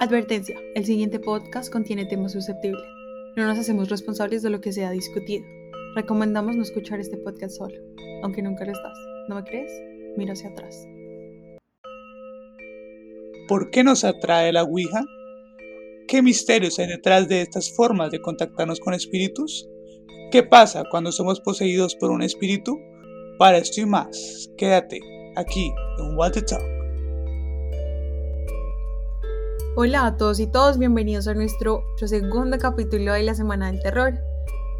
Advertencia, el siguiente podcast contiene temas susceptibles. No nos hacemos responsables de lo que sea discutido. Recomendamos no escuchar este podcast solo, aunque nunca lo estás. ¿No me crees? Mira hacia atrás. ¿Por qué nos atrae la Ouija? ¿Qué misterios hay detrás de estas formas de contactarnos con espíritus? ¿Qué pasa cuando somos poseídos por un espíritu? Para esto y más, quédate aquí en What the Talk. Hola a todos y todos, bienvenidos a nuestro, segundo capítulo de la Semana del Terror.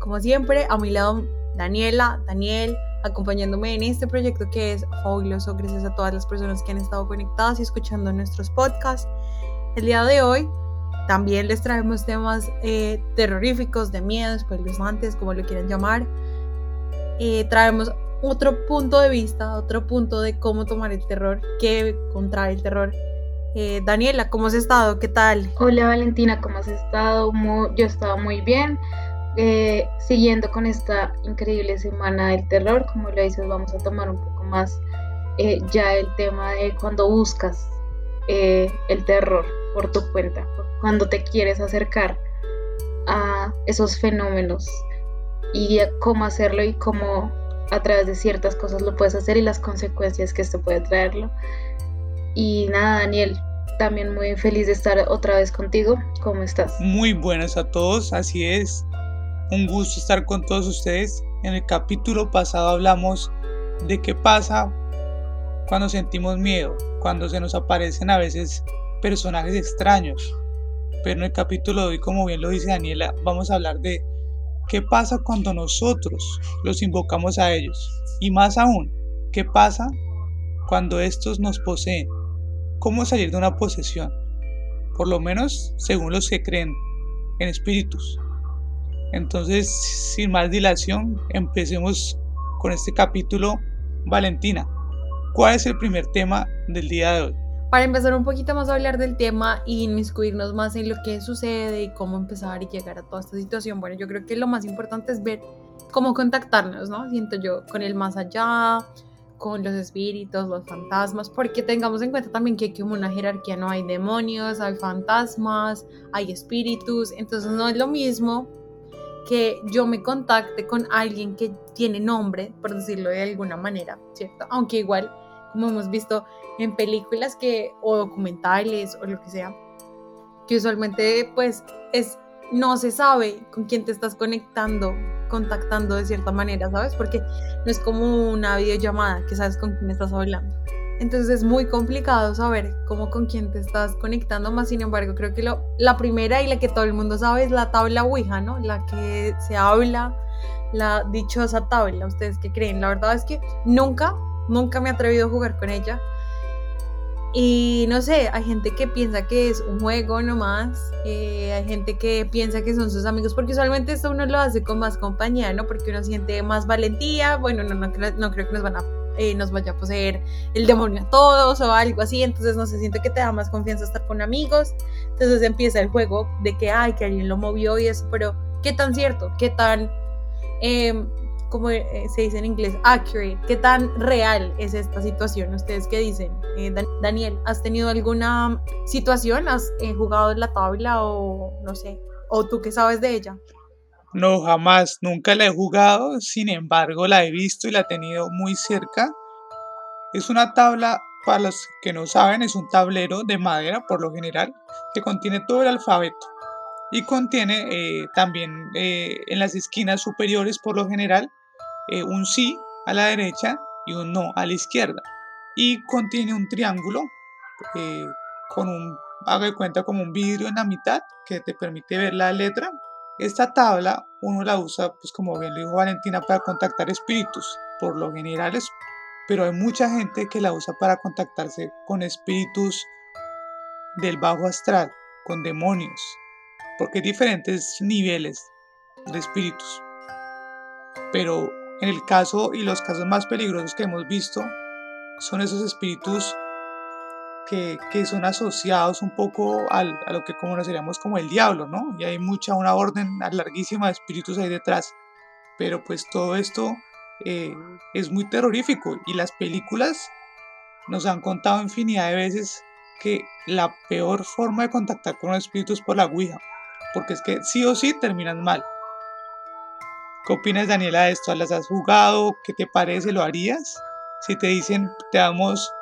Como siempre, a mi lado Daniela, Daniel, acompañándome en este proyecto que es fabuloso gracias a todas las personas que han estado conectadas y escuchando nuestros podcasts. El día de hoy también les traemos temas eh, terroríficos, de miedo, espeluznantes, como lo quieran llamar. Eh, traemos otro punto de vista, otro punto de cómo tomar el terror, qué contrae el terror eh, Daniela, ¿cómo has estado? ¿Qué tal? Hola Valentina, ¿cómo has estado? yo he estado muy bien. Eh, siguiendo con esta increíble semana del terror, como lo dices, vamos a tomar un poco más eh, ya el tema de cuando buscas el terror por tu cuenta, cuando te quieres acercar a esos fenómenos y cómo hacerlo y cómo a través de ciertas cosas lo puedes hacer y las consecuencias que esto puede traerlo. Y nada, Daniel, también muy feliz de estar otra vez contigo. ¿Cómo estás? Muy buenas a todos, así es. Un gusto estar con todos ustedes. En el capítulo pasado hablamos de qué pasa cuando sentimos miedo, cuando se nos aparecen a veces personajes extraños. Pero en el capítulo de hoy, como bien lo dice Daniela, vamos a hablar de qué pasa cuando nosotros los invocamos a ellos. Y más aún, qué pasa cuando estos nos poseen cómo salir de una posesión, por lo menos según los que creen en espíritus. Entonces, sin más dilación, empecemos con este capítulo. Valentina, ¿cuál es el primer tema del día de hoy? Para empezar un poquito más a hablar del tema y inmiscuirnos más en lo que sucede y cómo empezar y llegar a toda esta situación, bueno, yo creo que lo más importante es ver cómo contactarnos, ¿no? Siento yo con el más allá, con los espíritus, los fantasmas, porque tengamos en cuenta también que hay como una jerarquía, no hay demonios, hay fantasmas, hay espíritus, entonces no es lo mismo que yo me contacte con alguien que tiene nombre, por decirlo de alguna manera, ¿cierto? Aunque igual, como hemos visto en películas que, o documentales o lo que sea, que usualmente pues es, no se sabe con quién te estás conectando contactando de cierta manera, ¿sabes? Porque no es como una videollamada que sabes con quién estás hablando. Entonces es muy complicado saber cómo con quién te estás conectando, más sin embargo creo que lo, la primera y la que todo el mundo sabe es la tabla Ouija, ¿no? La que se habla, la dichosa tabla, ¿ustedes qué creen? La verdad es que nunca, nunca me he atrevido a jugar con ella y no sé, hay gente que piensa que es un juego nomás, eh, hay gente que piensa que son sus amigos, porque usualmente esto uno lo hace con más compañía, ¿no? Porque uno siente más valentía, bueno, no, no, no creo que nos, van a, eh, nos vaya a poseer el demonio a todos o algo así, entonces no se siente que te da más confianza estar con amigos, entonces empieza el juego de que, ay, que alguien lo movió y eso, pero ¿qué tan cierto? ¿Qué tan... Eh, como eh, se dice en inglés, accurate, qué tan real es esta situación. ¿Ustedes qué dicen? Eh, Daniel, ¿has tenido alguna situación? ¿Has eh, jugado en la tabla o no sé? ¿O tú qué sabes de ella? No, jamás, nunca la he jugado, sin embargo la he visto y la he tenido muy cerca. Es una tabla, para los que no saben, es un tablero de madera por lo general que contiene todo el alfabeto y contiene también en las esquinas superiores por lo general eh, un sí a la derecha y un no a la izquierda. Y contiene un triángulo eh, con un, haga de cuenta como un vidrio en la mitad que te permite ver la letra. Esta tabla uno la usa, pues como bien lo dijo Valentina, para contactar espíritus, por lo general pero hay mucha gente que la usa para contactarse con espíritus del bajo astral, con demonios, porque hay diferentes niveles de espíritus. Pero el caso y los casos más peligrosos que hemos visto son esos espíritus que, son asociados un poco a lo que conoceríamos como el diablo, ¿no? Y hay mucha, una orden larguísima de espíritus ahí detrás. Pero pues todo esto eh, es muy terrorífico y las películas nos han contado infinidad de veces que la peor forma de contactar con un espíritu es por la Ouija, porque es que sí o sí terminan mal. ¿Qué opinas, Daniela, de esto? ¿Las has jugado? ¿Qué te parece? ¿Lo harías? Si te dicen, te damos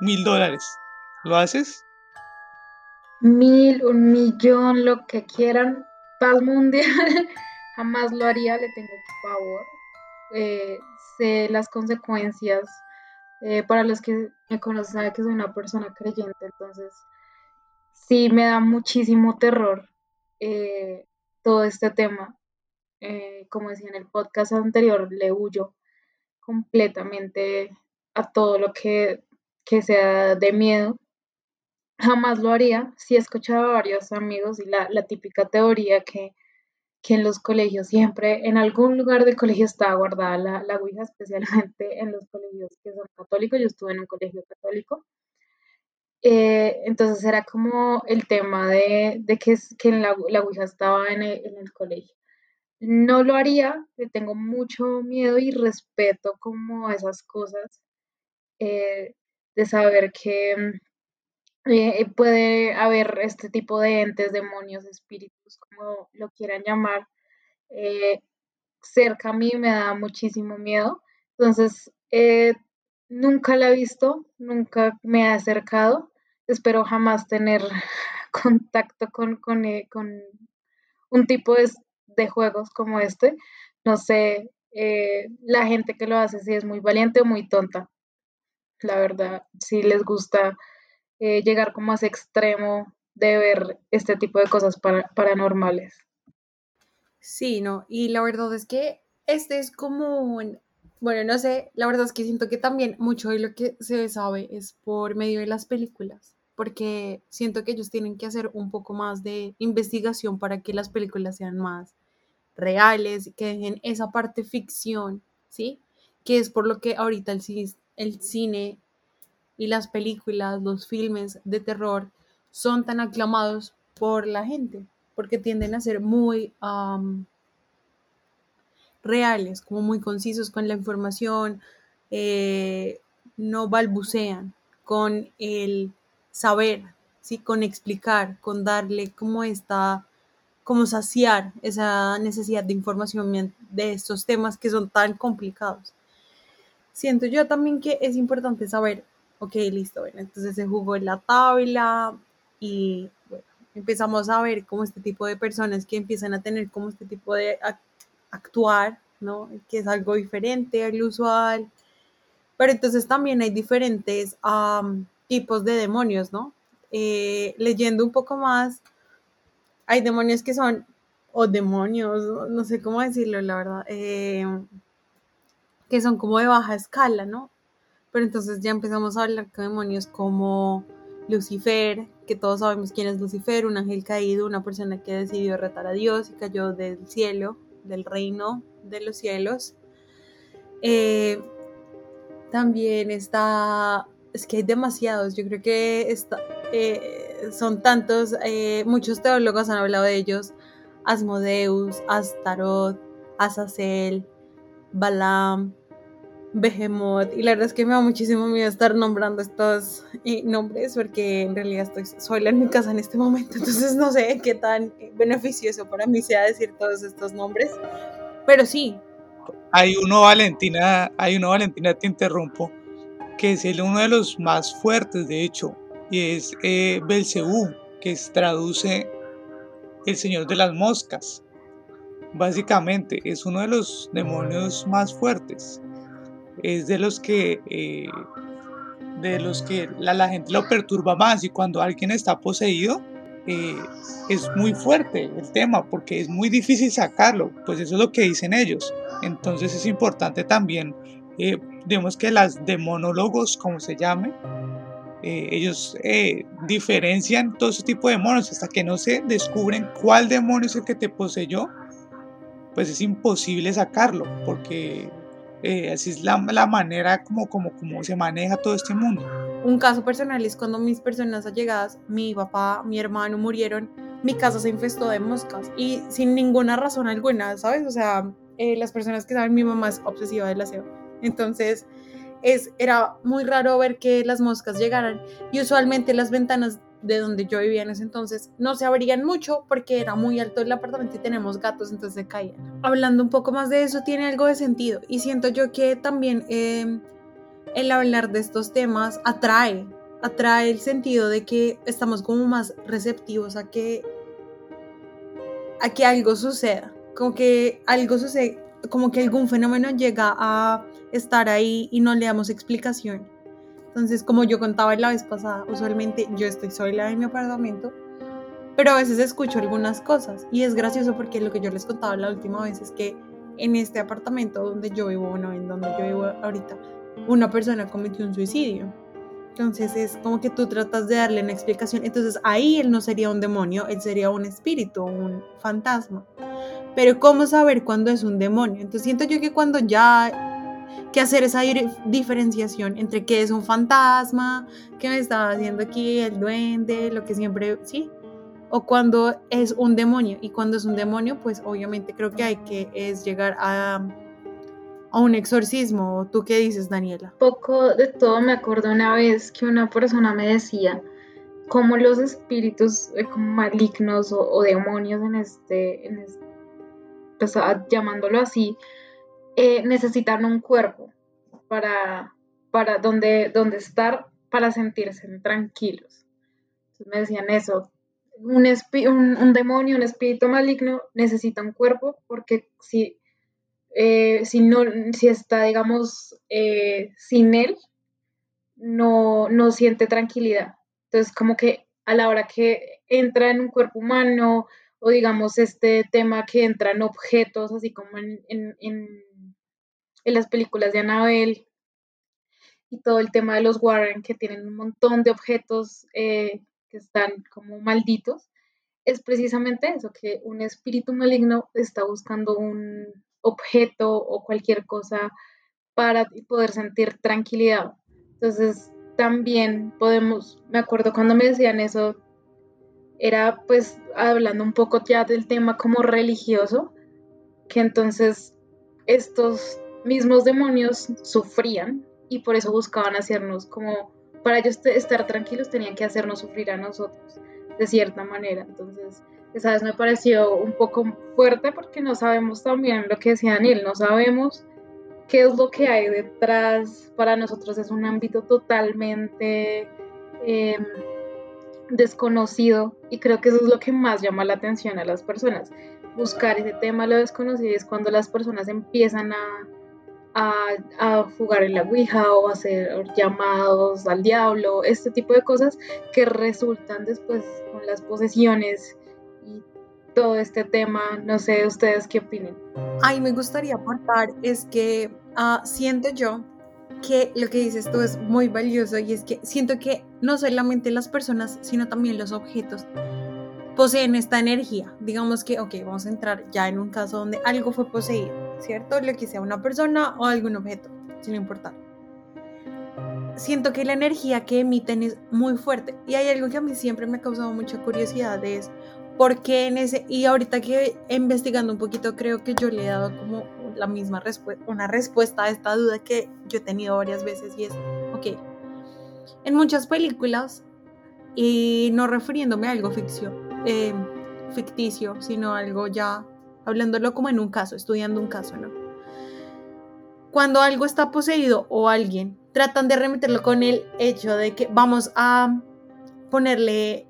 mil dólares, ¿lo haces? Mil, un millón, lo que quieran, paz mundial, jamás lo haría, le tengo favor. Eh, sé las consecuencias. Eh, para los que me conocen, saben que soy una persona creyente, entonces sí me da muchísimo terror eh, todo este tema. Como decía en el podcast anterior, le huyo completamente a todo lo que, sea de miedo. Jamás lo haría. Sí he escuchado a varios amigos y la, la típica teoría que que en los colegios siempre, en algún lugar del colegio está guardada la, la Ouija, especialmente en los colegios que son católicos. Yo estuve en un colegio católico. Eh, entonces era como el tema de, de que, que la, la Ouija estaba en el, en el, colegio. No lo haría, tengo mucho miedo y respeto como esas cosas, eh, de saber que eh, puede haber este tipo de entes, demonios, espíritus, como lo quieran llamar, eh, cerca a mí me da muchísimo miedo. Entonces, eh, nunca la he visto, nunca me he acercado. Espero jamás tener contacto con, con, un tipo de, de, juegos como este. No sé, la gente que lo hace si es muy valiente o muy tonta. La verdad, si les gusta eh, llegar como a ese extremo de ver este tipo de cosas paranormales. Sí, no, y la verdad es que este es como, bueno, no sé, la verdad es que siento que también mucho de lo que se sabe es por medio de las películas, porque siento que ellos tienen que hacer un poco más de investigación para que las películas sean más reales, que dejen esa parte ficción, ¿sí? Que es por lo que ahorita el, el cine y las películas, los filmes de terror son tan aclamados por la gente, porque tienden a ser muy reales, como muy concisos con la información, eh, no balbucean con el saber, ¿sí? con explicar, con darle como esta, como saciar esa necesidad de información de estos temas que son tan complicados. Siento yo también que es importante saber ok, listo, bueno, entonces se jugó en la tabla y bueno, empezamos a ver como este tipo de personas que empiezan a tener como este tipo de actuar, ¿no? Que es algo diferente al usual. Pero entonces también hay diferentes tipos de demonios, ¿no? Eh, leyendo un poco más, hay demonios que son, o demonios, no sé cómo decirlo, la verdad, eh, que son como de baja escala, ¿no? Pero entonces ya empezamos a hablar con demonios como Lucifer, que todos sabemos quién es Lucifer, un ángel caído, una persona que decidió retar a Dios y cayó del cielo, del reino de los cielos. Eh, también está, es que hay demasiados, yo creo que está, eh, son tantos, eh, muchos teólogos han hablado de ellos, Asmodeus, Astaroth, Azazel, Balaam, Behemoth. Y la verdad es que me da muchísimo miedo estar nombrando estos eh, nombres porque en realidad estoy sola en mi casa en este momento. Entonces no sé qué tan beneficioso para mí sea decir todos estos nombres. Pero sí. Hay uno, Valentina, hay uno, Valentina, te interrumpo, que es el, uno de los más fuertes, de hecho, y es eh, Belcebú, que traduce el Señor de las Moscas. Básicamente, es uno de los demonios más fuertes es de los que, eh, de los que la, gente lo perturba más y cuando alguien está poseído eh, es muy fuerte el tema porque es muy difícil sacarlo, pues eso es lo que dicen ellos. Entonces es importante también, eh, digamos que las demonólogos, como se llame, ellos diferencian todo ese tipo de demonios hasta que no se descubren cuál demonio es el que te poseyó, pues es imposible sacarlo porque eh, así es la, la, manera como, como, como se maneja todo este mundo. Un caso personal es cuando mis personas allegadas, mi papá, mi hermano murieron, mi casa se infestó de moscas y sin ninguna razón alguna, ¿sabes? O sea, eh, las personas que saben, mi mamá es obsesiva del aseo. Entonces, es, era muy raro ver que las moscas llegaran y usualmente las ventanas de donde yo vivía en ese entonces no se abrían mucho porque era muy alto el apartamento y tenemos gatos, entonces se caían. Hablando un poco más de eso, tiene algo de sentido y siento yo que también em, el hablar de estos temas atrae, atrae el sentido de que estamos como más receptivos a que, a que algo suceda, como que algo sucede, como que algún fenómeno llega a estar ahí y no le damos explicación. Entonces, como yo contaba la vez pasada, usualmente yo estoy sola en mi apartamento, pero a veces escucho algunas cosas y es gracioso porque lo que yo les contaba la última vez es que en este apartamento donde yo vivo, bueno, en donde yo vivo ahorita, una persona cometió un suicidio. Entonces es como que tú tratas de darle una explicación. Entonces ahí él no sería un demonio, él sería un espíritu, un fantasma. Pero ¿cómo saber cuándo es un demonio? Entonces siento yo que cuando ya que hacer esa diferenciación entre qué es un fantasma, qué me estaba haciendo aquí, el duende, lo que siempre, sí, o cuando es un demonio. Y cuando es un demonio, pues obviamente creo que hay que es llegar a, a un exorcismo. ¿Tú qué dices, Daniela? Poco de todo me acuerdo una vez que una persona me decía cómo los espíritus eh, malignos o, demonios en este, en este pues, llamándolo así, eh, necesitan un cuerpo para, para donde, donde estar, para sentirse tranquilos. Entonces me decían eso, un, un, demonio, un espíritu maligno necesita un cuerpo porque si, eh, si, no, si está, digamos, eh, sin él, no, no siente tranquilidad. Entonces, como que a la hora que entra en un cuerpo humano, o digamos este tema que entra en objetos, así como en en las películas de Annabelle y todo el tema de los Warren, que tienen un montón de objetos eh, que están como malditos, es precisamente eso, que un espíritu maligno está buscando un objeto o cualquier cosa para poder sentir tranquilidad. Entonces, también podemos, me acuerdo cuando me decían eso, era pues hablando un poco ya del tema como religioso, que entonces estos mismos demonios sufrían y por eso buscaban hacernos como, para ellos estar tranquilos tenían que hacernos sufrir a nosotros de cierta manera. Entonces, esa vez me pareció un poco fuerte porque no sabemos también lo que decía Daniel, no sabemos qué es lo que hay detrás. Para nosotros es un ámbito totalmente em, desconocido y creo que eso es lo que más llama la atención a las personas. Buscar ese tema lo desconocido es cuando las personas empiezan a a, jugar en la Ouija o hacer llamados al diablo, este tipo de cosas que resultan después con las posesiones y todo este tema. No sé, ustedes qué opinen. Ay, me gustaría aportar es que ah, siento yo que lo que dices tú es muy valioso y es que siento que no solamente las personas, sino también los objetos poseen esta energía. Digamos que, ok, vamos a entrar ya en un caso donde algo fue poseído, ¿cierto? Lo que sea una persona o algún objeto, sin importar. Siento que la energía que emiten es muy fuerte y hay algo que a mí siempre me ha causado mucha curiosidad es por qué en ese, y ahorita que investigando un poquito creo que yo le he dado como la misma respuesta, una respuesta a esta duda que yo he tenido varias veces y es, ok, en muchas películas y no refiriéndome a algo ficción, eh, ficticio, sino algo ya hablándolo como en un caso, estudiando un caso, ¿no? Cuando algo está poseído o alguien, tratan de remeterlo con el hecho de que vamos a ponerle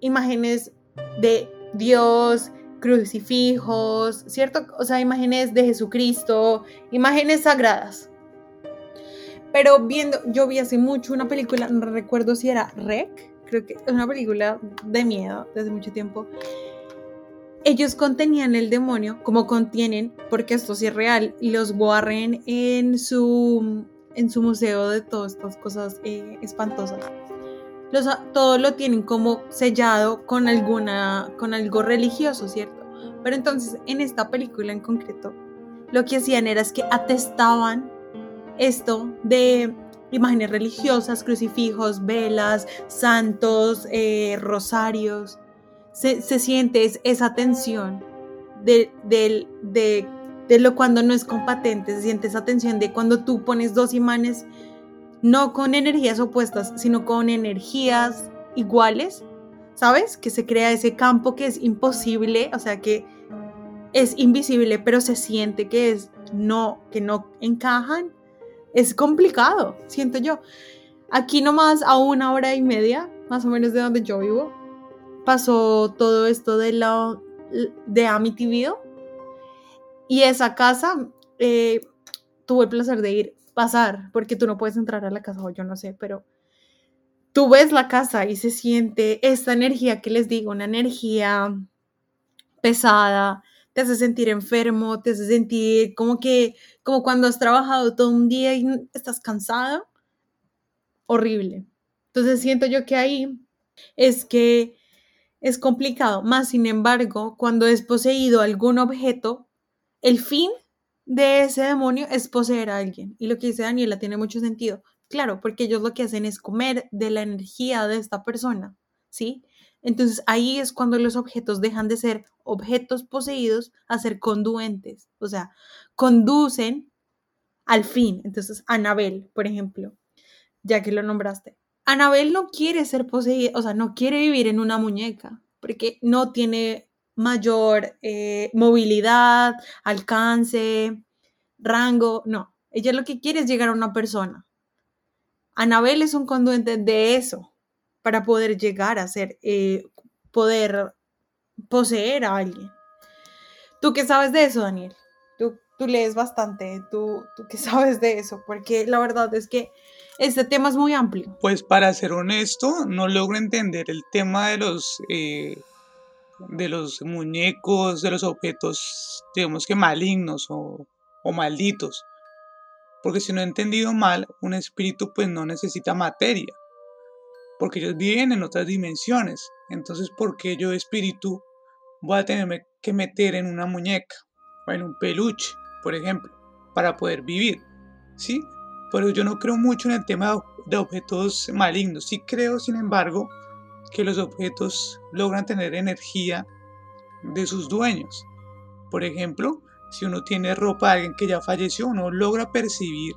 imágenes de Dios, crucifijos, ¿cierto? O sea, imágenes de Jesucristo, imágenes sagradas. Pero viendo, yo vi hace mucho una película, no recuerdo si era Rec, creo que es una película de miedo desde mucho tiempo. Ellos contenían el demonio, como contienen, porque esto sí es real, los Warren en su, en su museo de todas estas cosas eh, espantosas. Los, todo lo tienen como sellado con, alguna, con algo religioso, ¿cierto? Pero entonces en esta película en concreto, lo que hacían era es que atestaban esto de imágenes religiosas, crucifijos, velas, santos, eh, rosarios. Se, siente esa tensión de, de, de, lo cuando no es compatente, se siente esa tensión de cuando tú pones dos imanes no con energías opuestas, sino con energías iguales, ¿sabes? Que se crea ese campo que es imposible, o sea, que es invisible, pero se siente que es no, que no encajan. Es complicado, siento yo. Aquí nomás a una hora y media, más o menos de donde yo vivo, pasó todo esto de la de Amityville y esa casa eh, tuve el placer de ir pasar, porque tú no puedes entrar a la casa o yo no sé, pero tú ves la casa y se siente esta energía que les digo, una energía pesada, te hace sentir enfermo, te hace sentir como que, como cuando has trabajado todo un día y estás cansado, horrible. Entonces siento yo que ahí es que es complicado, más sin embargo, cuando es poseído algún objeto, el fin de ese demonio es poseer a alguien. Y lo que dice Daniela tiene mucho sentido. Claro, porque ellos lo que hacen es comer de la energía de esta persona, ¿sí? Entonces ahí es cuando los objetos dejan de ser objetos poseídos a ser conduentes, o sea, conducen al fin. Entonces, Anabel, por ejemplo, ya que lo nombraste, Anabel no quiere ser poseída, o sea, no quiere vivir en una muñeca, porque no tiene mayor eh, movilidad, alcance, rango, no. Ella lo que quiere es llegar a una persona. Anabel es un conduente de eso, para poder llegar a ser, eh, poder poseer a alguien. ¿Tú qué sabes de eso, Daniel? Tú, tú lees bastante, ¿Tú, tú qué sabes de eso, porque la verdad es que este tema es muy amplio. Pues para ser honesto, no logro entender el tema de los, eh, de los muñecos, de los objetos, digamos que malignos o, o malditos. Porque si no he entendido mal, un espíritu pues no necesita materia porque ellos viven en otras dimensiones. Entonces, ¿por qué yo espíritu voy a tenerme que meter en una muñeca en un peluche, por ejemplo, para poder vivir? ¿Sí? Pero yo no creo mucho en el tema de objetos malignos. Sí creo, sin embargo, que los objetos logran tener energía de sus dueños. Por ejemplo, si uno tiene ropa de alguien que ya falleció, uno logra percibir,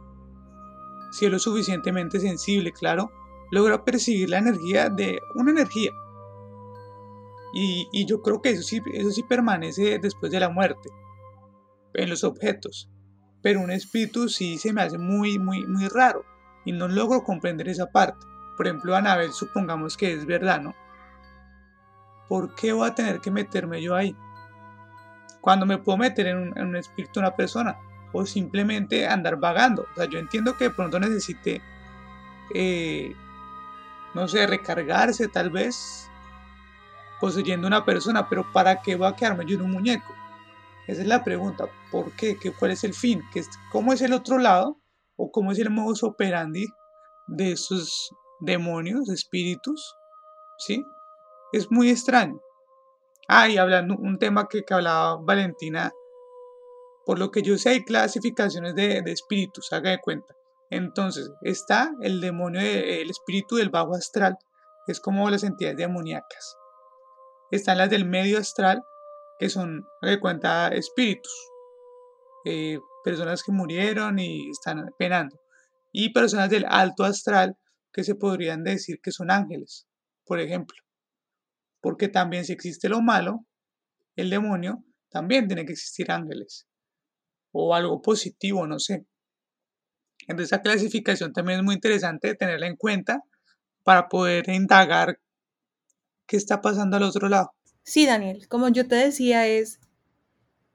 si es lo suficientemente sensible, claro, logra percibir la energía de una energía. Y, yo creo que eso sí, eso sí permanece después de la muerte, en los objetos. Pero un espíritu sí se me hace muy, muy, muy raro. Y no logro comprender esa parte. Por ejemplo, Anabel, supongamos que es verdad, ¿no? ¿Por qué voy a tener que meterme yo ahí? Cuando me puedo meter en un, espíritu de una persona. O simplemente andar vagando. O sea, yo entiendo que de pronto necesite eh, no sé, recargarse tal vez poseyendo una persona, pero ¿para qué va a quedarme yo en un muñeco? Esa es la pregunta, ¿por qué? ¿Qué ¿Cuál es el fin? ¿Cómo es el otro lado? ¿O cómo es el modus operandi de esos demonios, espíritus? ¿Sí? Es muy extraño. Ah, y hablando un tema que, hablaba Valentina, por lo que yo sé hay clasificaciones de, de espíritus, haga de cuenta. Entonces, está el demonio, el espíritu del bajo astral, es como las entidades demoníacas. Están las del medio astral, que son, de cuenta, espíritus. Eh, personas que murieron y están penando. Y personas del alto astral, que se podrían decir que son ángeles, por ejemplo. Porque también si existe lo malo, el demonio, también tiene que existir ángeles. O algo positivo, no sé. Entonces esa clasificación también es muy interesante tenerla en cuenta para poder indagar qué está pasando al otro lado. Sí, Daniel, como yo te decía, es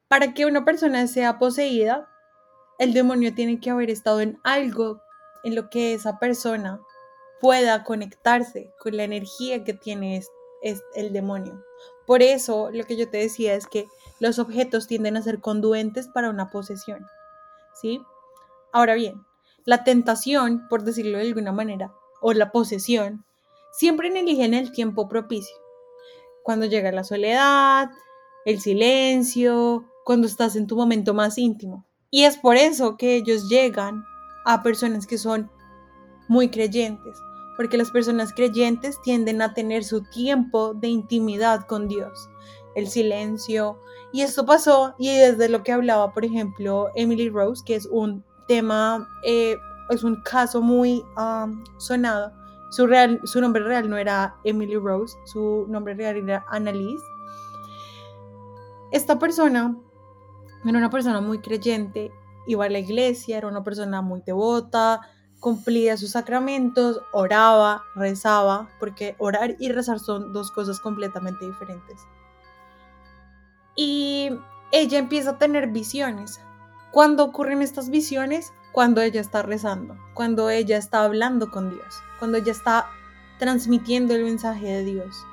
para que una persona sea poseída, el demonio tiene que haber estado en algo en lo que esa persona pueda conectarse con la energía que tiene es, el demonio. Por eso lo que yo te decía es que los objetos tienden a ser conduentes para una posesión. ¿Sí? Ahora bien, la tentación, por decirlo de alguna manera, o la posesión, siempre eligen el tiempo propicio. Cuando llega la soledad, el silencio, cuando estás en tu momento más íntimo. Y es por eso que ellos llegan a personas que son muy creyentes, porque las personas creyentes tienden a tener su tiempo de intimidad con Dios, el silencio. Y esto pasó, y desde lo que hablaba, por ejemplo, Emily Rose, que es un tema eh, es un caso muy um, sonado. Su, real, su nombre real no era Emily Rose, su nombre real era Annalise. Esta persona era una persona muy creyente, iba a la iglesia, era una persona muy devota, cumplía sus sacramentos, oraba, rezaba, porque orar y rezar son dos cosas completamente diferentes. Y ella empieza a tener visiones. ¿Cuándo ocurren estas visiones? Cuando ella está rezando, cuando ella está hablando con Dios, cuando ella está transmitiendo el mensaje de Dios.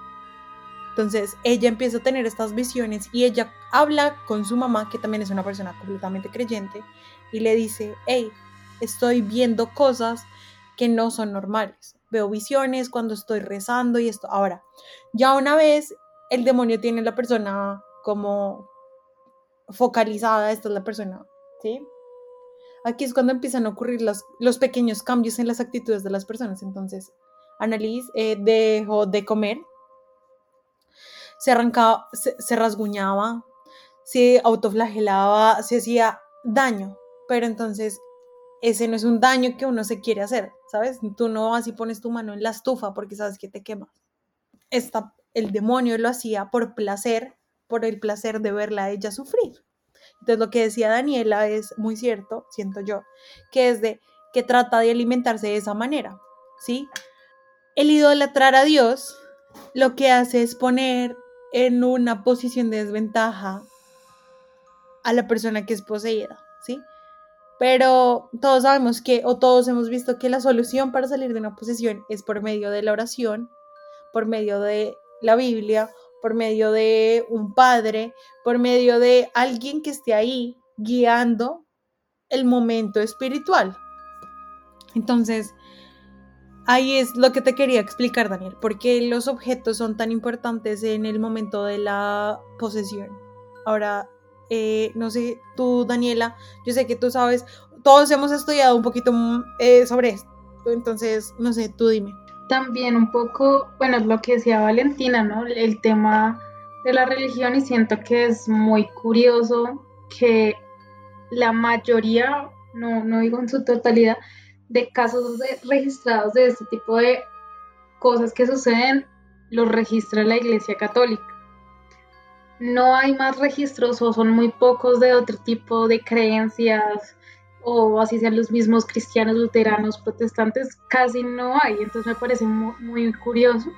Entonces ella empieza a tener estas visiones y ella habla con su mamá, que también es una persona completamente creyente, y le dice, hey, estoy viendo cosas que no son normales. Veo visiones cuando estoy rezando y esto. Ahora, ya una vez el demonio tiene la persona como focalizada, esta es la persona, ¿sí? Aquí es cuando empiezan a ocurrir los, los pequeños cambios en las actitudes de las personas. Entonces, Annalise eh, dejó de comer, se arrancaba, se, rasguñaba, se autoflagelaba, se hacía daño, pero entonces ese no es un daño que uno se quiere hacer, ¿sabes? Tú no así pones tu mano en la estufa porque sabes que te quemas. Esta, el demonio lo hacía por placer, por el placer de verla a ella sufrir. Entonces lo que decía Daniela es muy cierto, siento yo, que es de que trata de alimentarse de esa manera, ¿sí? El idolatrar a Dios lo que hace es poner en una posición de desventaja a la persona que es poseída, ¿sí? Pero todos sabemos que, o todos hemos visto que la solución para salir de una posesión es por medio de la oración, por medio de la Biblia por medio de un padre, por medio de alguien que esté ahí guiando el momento espiritual. Entonces, ahí es lo que te quería explicar, Daniel, porque los objetos son tan importantes en el momento de la posesión. Ahora, eh, no sé, tú, Daniela, yo sé que tú sabes, todos hemos estudiado un poquito eh, sobre esto, entonces, no sé, tú dime también un poco, bueno, lo que decía Valentina, ¿no? El tema de la religión y siento que es muy curioso que la mayoría, no, no digo en su totalidad, de casos registrados de este tipo de cosas que suceden, los registra la Iglesia Católica. No hay más registros o son muy pocos de otro tipo de creencias o así sean los mismos cristianos, luteranos, protestantes, casi no hay. Entonces me parece muy, curioso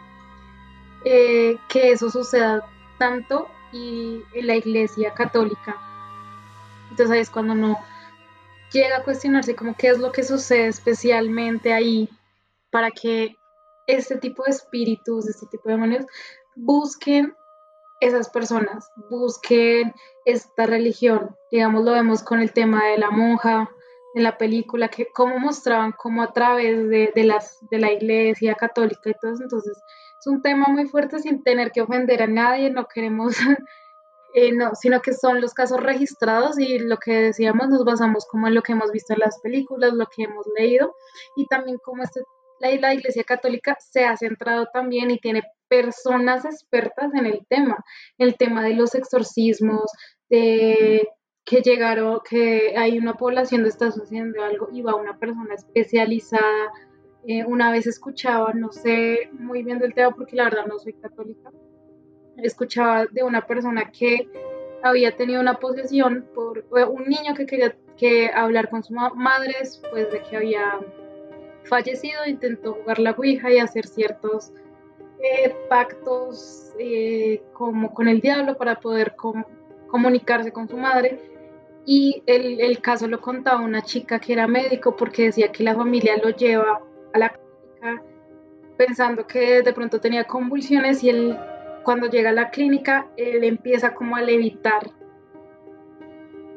eh, que eso suceda tanto y en la iglesia católica. Entonces ahí es cuando uno llega a cuestionarse como qué es lo que sucede especialmente ahí para que este tipo de espíritus, este tipo de demonios, busquen esas personas, busquen esta religión. Digamos, lo vemos con el tema de la monja en la película, que cómo mostraban cómo a través de, las, de la iglesia católica y todo. Entonces, es un tema muy fuerte sin tener que ofender a nadie, no queremos, eh, no, sino que son los casos registrados y lo que decíamos nos basamos como en lo que hemos visto en las películas, lo que hemos leído y también como este, la Iglesia Católica se ha centrado también y tiene personas expertas en el tema, el tema de los exorcismos, de que llegaron, que hay una población que está sucediendo algo y va una persona especializada. Eh, una vez escuchaba, no sé muy bien del tema porque la verdad no soy católica, escuchaba de una persona que había tenido una posesión por un niño que quería que hablar con su madre después de que había fallecido, intentó jugar la Ouija y hacer ciertos pactos eh, como con el diablo para poder comunicarse con su madre. Y el, el, caso lo contaba una chica que era médico porque decía que la familia lo lleva a la clínica pensando que de pronto tenía convulsiones y él cuando llega a la clínica él empieza como a levitar.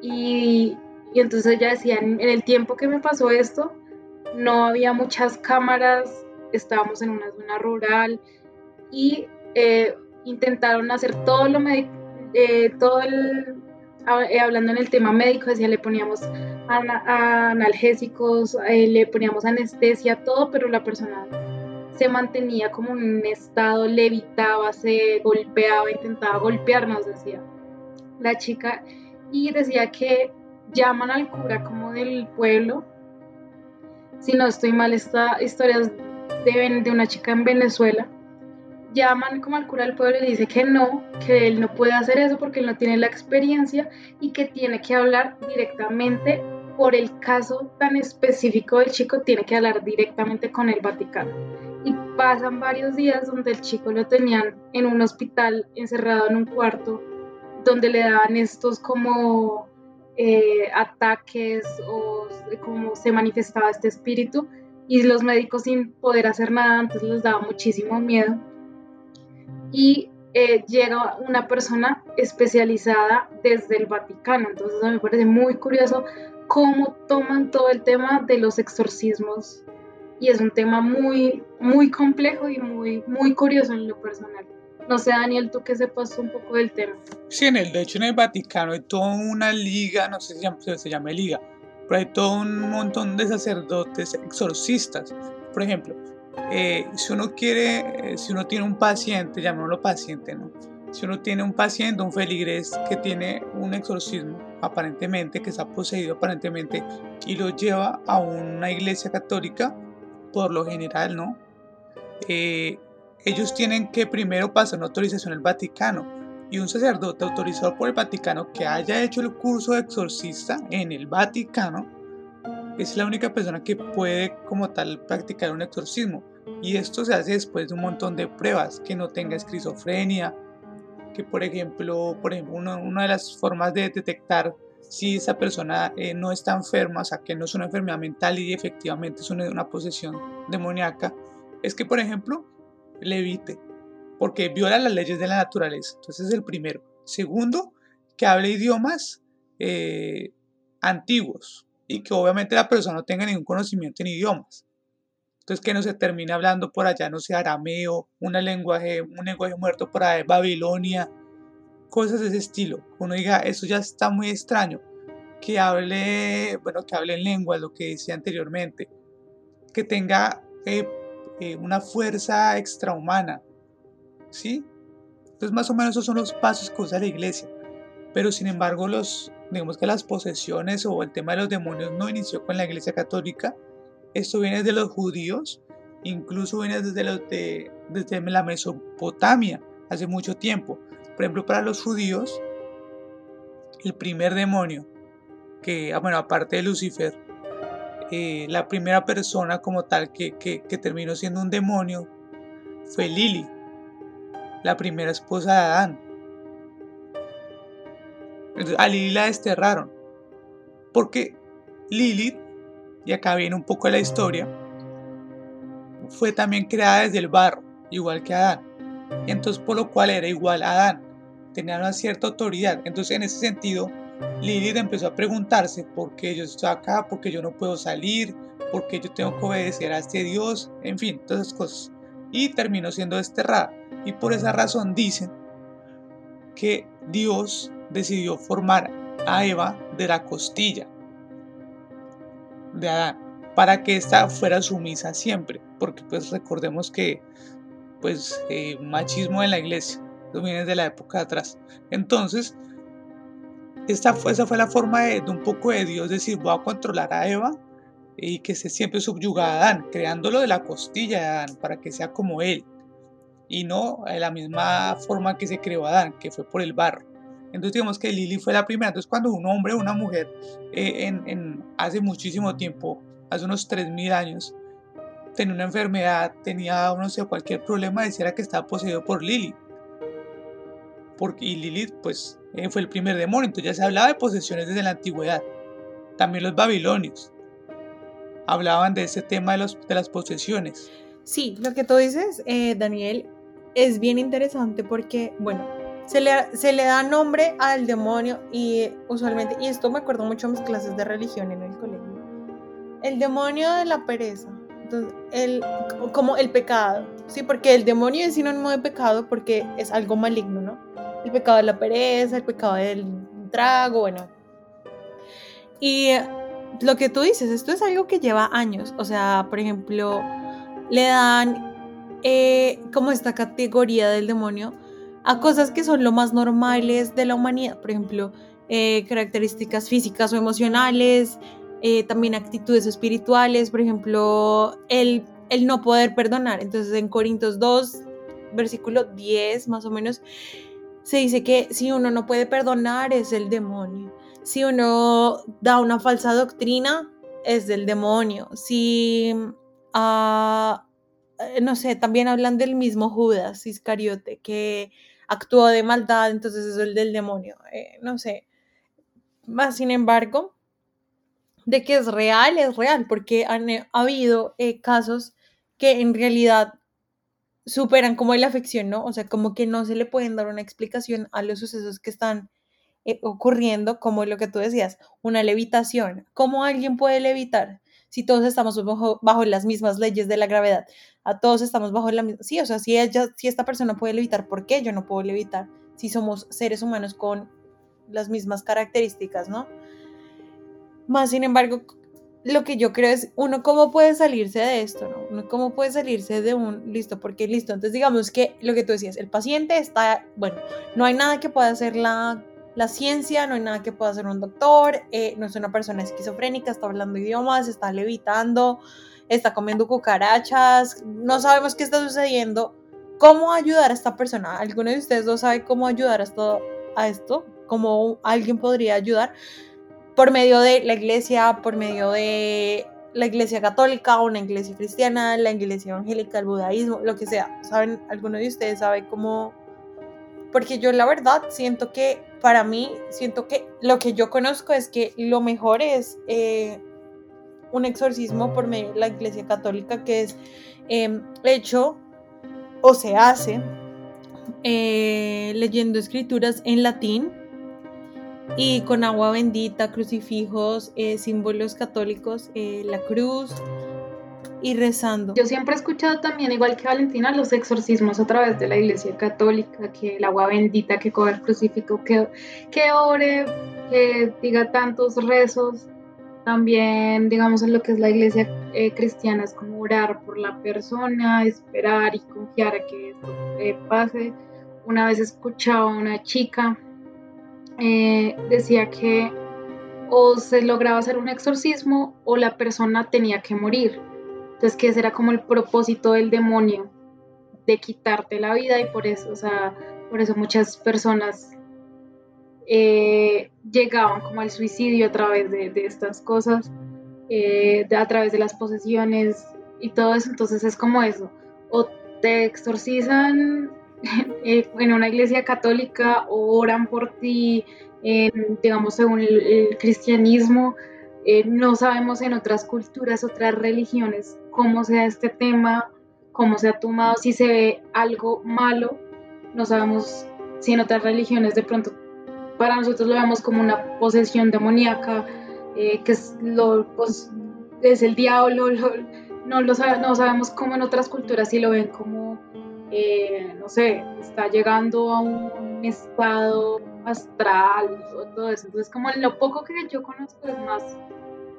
Y, y entonces ella decía, en el tiempo que me pasó esto, no había muchas cámaras, estábamos en una zona rural, y eh, intentaron hacer todo lo eh, todo el, eh, hablando en el tema médico, decía, le poníamos analgésicos, le poníamos anestesia, todo, pero la persona se mantenía como en un estado, levitaba, se golpeaba, intentaba golpearnos, decía la chica, y decía que llaman al cura como del pueblo si no estoy mal, esta historia de, de una chica en Venezuela. Llaman como al cura del pueblo y le dice que no, que él no puede hacer eso porque él no tiene la experiencia y que tiene que hablar directamente por el caso tan específico del chico, tiene que hablar directamente con el Vaticano. Y pasan varios días donde el chico lo tenían en un hospital encerrado en un cuarto, donde le daban estos como eh, ataques o cómo se manifestaba este espíritu y los médicos sin poder hacer nada, entonces les daba muchísimo miedo. Y eh, llega una persona especializada desde el Vaticano, entonces me parece muy curioso cómo toman todo el tema de los exorcismos y es un tema muy, muy complejo y muy, muy curioso en lo personal. No sé, Daniel, tú que sepas un poco del tema. Sí, en el, de hecho en el Vaticano hay toda una liga, no sé si se llama, liga, pero hay todo un montón de sacerdotes exorcistas. Por ejemplo, eh, si uno quiere, eh, si uno tiene un paciente, llamémoslo paciente, ¿no? Si uno tiene un paciente, un feligres que tiene un exorcismo, aparentemente, que está poseído aparentemente, y lo lleva a una iglesia católica, por lo general, ¿no? Eh, ellos tienen que primero pasar una autorización al Vaticano y un sacerdote autorizado por el Vaticano que haya hecho el curso de exorcista en el Vaticano es la única persona que puede como tal practicar un exorcismo y esto se hace después de un montón de pruebas que no tenga esquizofrenia que por ejemplo por ejemplo una, de las formas de detectar si esa persona eh, no está enferma o sea que no es una enfermedad mental y efectivamente es una, posesión demoníaca es que por ejemplo levite, porque viola las leyes de la naturaleza. Entonces es el primero. Segundo, que hable idiomas eh, antiguos y que obviamente la persona no tenga ningún conocimiento en idiomas. Entonces que no se termine hablando por allá, no sé, arameo, una lenguaje, un lenguaje muerto por ahí, Babilonia, cosas de ese estilo. Uno diga, eso ya está muy extraño. Que hable, bueno, que hable en lengua, lo que decía anteriormente. Que tenga eh, eh, una fuerza extrahumana. ¿Sí? Entonces más o menos esos son los pasos que usa la iglesia. Pero sin embargo, los, digamos que las posesiones o el tema de los demonios no inició con la iglesia católica. Esto viene de los judíos, incluso viene desde, los de, desde la Mesopotamia, hace mucho tiempo. Por ejemplo, para los judíos, el primer demonio, que, ah, bueno, aparte de Lucifer, eh, la primera persona como tal que, terminó siendo un demonio fue Lili, la primera esposa de Adán. A Lili la desterraron. Porque Lilith, y acá viene un poco la historia, fue también creada desde el barro, igual que Adán. Entonces por lo cual era igual a Adán. Tenía una cierta autoridad. Entonces en ese sentido, Lilith empezó a preguntarse por qué yo estoy acá, por qué yo no puedo salir, por qué yo tengo que obedecer a este Dios, en fin, todas esas cosas. Y terminó siendo desterrada. Y por esa razón dicen que Dios decidió formar a Eva de la costilla de Adán para que ésta fuera sumisa siempre, porque pues recordemos que pues eh, machismo en la iglesia, eso viene de la época de atrás. Entonces, esta fue, esa fue la forma de, un poco de Dios decir, voy a controlar a Eva y que se siempre subyuga a Adán, creándolo de la costilla de Adán para que sea como él y no de la misma forma que se creó Adán, que fue por el barro. Entonces digamos que Lili fue la primera. Entonces cuando un hombre o una mujer eh, en, hace muchísimo tiempo, hace unos 3.000 años, tenía una enfermedad, tenía no sé, cualquier problema, decía que estaba poseído por Lili. Porque, y Lilith pues eh, fue el primer demonio, entonces ya se hablaba de posesiones desde la antigüedad. También los babilonios hablaban de ese tema de, los, de las posesiones. Sí, lo que tú dices, eh, Daniel, es bien interesante porque, bueno, se le, se le da nombre al demonio y usualmente, y esto me acuerdo mucho en mis clases de religión en el colegio, el demonio de la pereza, entonces, el, como el pecado, ¿sí? Porque el demonio es sinónimo de pecado porque es algo maligno, ¿no? el pecado de la pereza, el pecado del trago, bueno. Y lo que tú dices, esto es algo que lleva años. O sea, por ejemplo, le dan eh, como esta categoría del demonio a cosas que son lo más normales de la humanidad. Por ejemplo, eh, características físicas o emocionales, eh, también actitudes espirituales, por ejemplo, el, el no poder perdonar. Entonces en Corintios 2, versículo 10 más o menos, se dice que si uno no puede perdonar es el demonio. Si uno da una falsa doctrina es del demonio. Si, uh, no sé, también hablan del mismo Judas Iscariote que actuó de maldad, entonces es el del demonio. Eh, no sé. Más sin embargo, de que es real, es real, porque han ha habido eh, casos que en realidad superan como la afección, ¿no? O sea, como que no se le pueden dar una explicación a los sucesos que están eh, ocurriendo, como lo que tú decías, una levitación. ¿Cómo alguien puede levitar si todos estamos bajo, bajo las mismas leyes de la gravedad? A todos estamos bajo la misma... Sí, o sea, si, ella, si esta persona puede levitar, ¿por qué yo no puedo levitar? Si somos seres humanos con las mismas características, ¿no? Más sin embargo, lo que yo creo es, uno, ¿cómo puede salirse de esto? ¿no? ¿Cómo puede salirse de un, listo, porque listo, entonces digamos que lo que tú decías, el paciente está, bueno, no hay nada que pueda hacer la, la ciencia, no hay nada que pueda hacer un doctor, eh, no es una persona esquizofrénica, está hablando idiomas, está levitando, está comiendo cucarachas, no sabemos qué está sucediendo. ¿Cómo ayudar a esta persona? ¿Alguno de ustedes no sabe cómo ayudar a esto? ¿Cómo alguien podría ayudar? por medio de la iglesia, por medio de la iglesia católica, una iglesia cristiana, la iglesia evangélica, el budaísmo, lo que sea. ¿Saben? ¿Alguno de ustedes sabe cómo? Porque yo la verdad siento que para mí, siento que lo que yo conozco es que lo mejor es eh, un exorcismo por medio de la iglesia católica que es em, hecho o se hace eh, leyendo escrituras en latín y con agua bendita, crucifijos, eh, símbolos católicos, eh, la cruz y rezando. Yo siempre he escuchado también, igual que Valentina, los exorcismos a través de la iglesia católica, que el agua bendita, que coge el crucifijo, que, que ore, que diga tantos rezos. También, digamos, en lo que es la iglesia eh, cristiana, es como orar por la persona, esperar y confiar a que esto pase. Una vez escuchaba a una chica eh, decía que o se lograba hacer un exorcismo o la persona tenía que morir. Entonces que ese era como el propósito del demonio, de quitarte la vida y por eso, o sea, por eso muchas personas eh, llegaban como al suicidio a través de, estas cosas, eh, a través de las posesiones y todo eso. Entonces es como eso, o te exorcizan eh, en una iglesia católica oran por ti, digamos, según el, cristianismo. Eh, no sabemos en otras culturas, otras religiones, cómo sea este tema, cómo se ha tomado, si se ve algo malo. No sabemos si en otras religiones de pronto para nosotros lo vemos como una posesión demoníaca, eh, que es, lo, pues, es el diablo, no, lo no sabemos cómo en otras culturas si lo ven como eh, no sé, está llegando a un estado astral o todo eso. Entonces, como lo poco que yo conozco es más,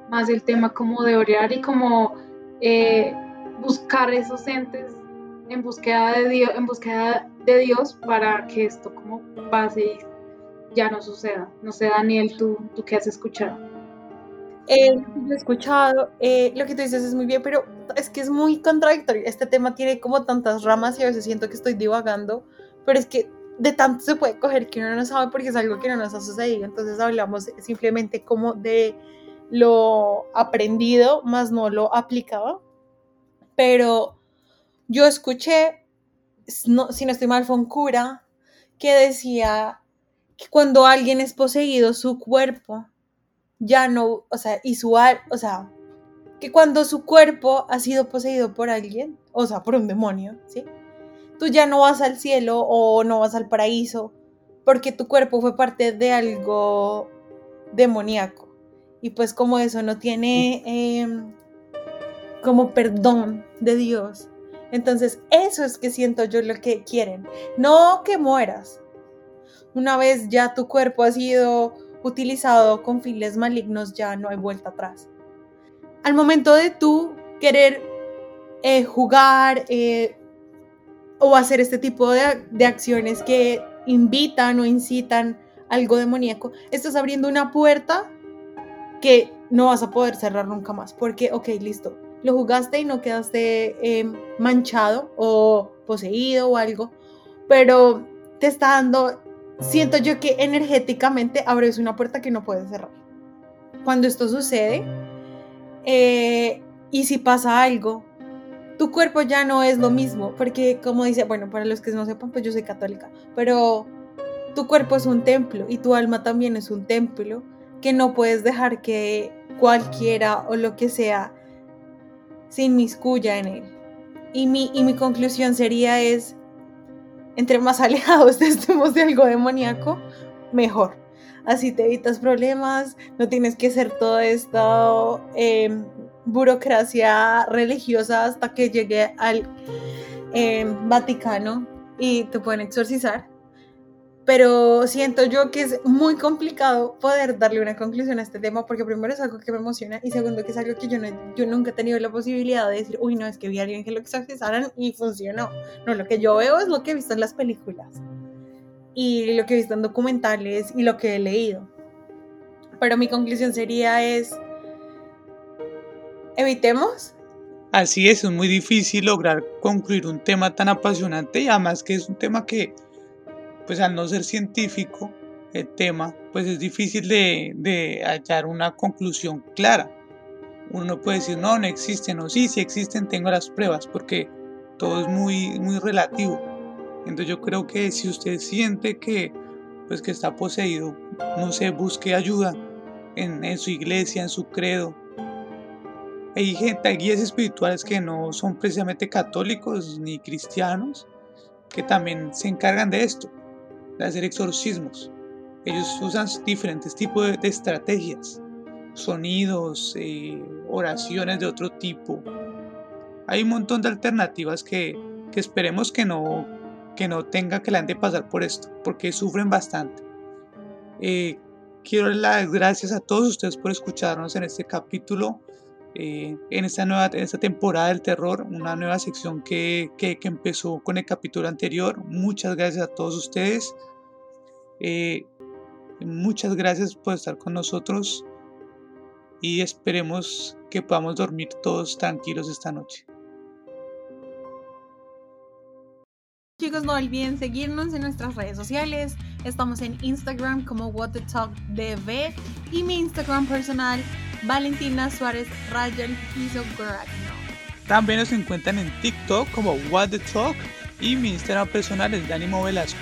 más el tema como de orar y como eh, buscar esos entes en búsqueda de Dios, en búsqueda de Dios para que esto como pase y ya no suceda. No sé, Daniel, tú, tú qué has escuchado. Eh, he escuchado, eh, lo que tú dices es muy bien, pero es que es muy contradictorio. Este tema tiene como tantas ramas y a veces siento que estoy divagando, pero es que de tanto se puede coger que uno no sabe porque es algo que no nos ha sucedido. Entonces hablamos simplemente como de lo aprendido, más no lo aplicado. Pero yo escuché, si no estoy mal, fue un cura que decía que cuando alguien es poseído, su cuerpo ya no, o sea, y su, o sea, que cuando su cuerpo ha sido poseído por alguien, o sea, por un demonio, ¿sí? Tú ya no vas al cielo o no vas al paraíso porque tu cuerpo fue parte de algo demoníaco. Y pues como eso no tiene em, como perdón de Dios. Entonces eso es que siento yo lo que quieren. No que mueras. Una vez ya tu cuerpo ha sido utilizado con fines malignos, ya no hay vuelta atrás. Al momento de tú querer eh, jugar eh, o hacer este tipo de, acciones que invitan o incitan algo demoníaco, estás abriendo una puerta que no vas a poder cerrar nunca más. Porque, ok, listo, lo jugaste y no quedaste eh, manchado o poseído o algo, pero te está dando, siento yo que energéticamente abres una puerta que no puedes cerrar. Cuando esto sucede, eh, y si pasa algo, tu cuerpo ya no es lo mismo, porque como dice, bueno, para los que no sepan, pues yo soy católica, pero tu cuerpo es un templo y tu alma también es un templo que no puedes dejar que cualquiera o lo que sea se inmiscuya en él. Y mi, y mi conclusión sería es, entre más alejados estemos de algo demoníaco, mejor. Así te evitas problemas, no tienes que hacer toda esta em, burocracia religiosa hasta que llegue al em, Vaticano y te pueden exorcizar pero siento yo que es muy complicado poder darle una conclusión a este tema porque primero es algo que me emociona y segundo que es algo que yo, no, yo nunca he tenido la posibilidad de decir, uy, no, es que vi a alguien que lo exorcizaran y funcionó. No, lo que yo veo es lo que he visto en las películas y lo que he visto en documentales y lo que he leído. Pero mi conclusión sería es, evitemos. Así es, es muy difícil lograr concluir un tema tan apasionante y además que es un tema que pues al no ser científico el tema, pues es difícil de, hallar una conclusión clara. Uno puede decir, no, no existen, o sí, sí existen, tengo las pruebas, porque todo es muy, muy relativo. Entonces yo creo que si usted siente que, pues que está poseído, no sé, busque ayuda en, en su iglesia, en su credo. Hay gente, hay guías espirituales que no son precisamente católicos ni cristianos, que también se encargan de esto de hacer exorcismos. Ellos usan diferentes tipos de, estrategias, sonidos, eh, oraciones de otro tipo. Hay un montón de alternativas que, esperemos que no, que no tenga que la pasar por esto, porque sufren bastante. Eh, quiero dar las gracias a todos ustedes por escucharnos en este capítulo, eh, en, esta nueva, esta temporada del terror, una nueva sección que, que, empezó con el capítulo anterior. Muchas gracias a todos ustedes. Eh, muchas gracias por estar con nosotros y esperemos que podamos dormir todos tranquilos esta noche. Chicos, no olviden seguirnos en nuestras redes sociales. Estamos en Instagram como What DV y mi Instagram personal, Valentina Suárez Ryan Piso También nos encuentran en TikTok como What the Talk y mi Instagram personal es Dani Velasco.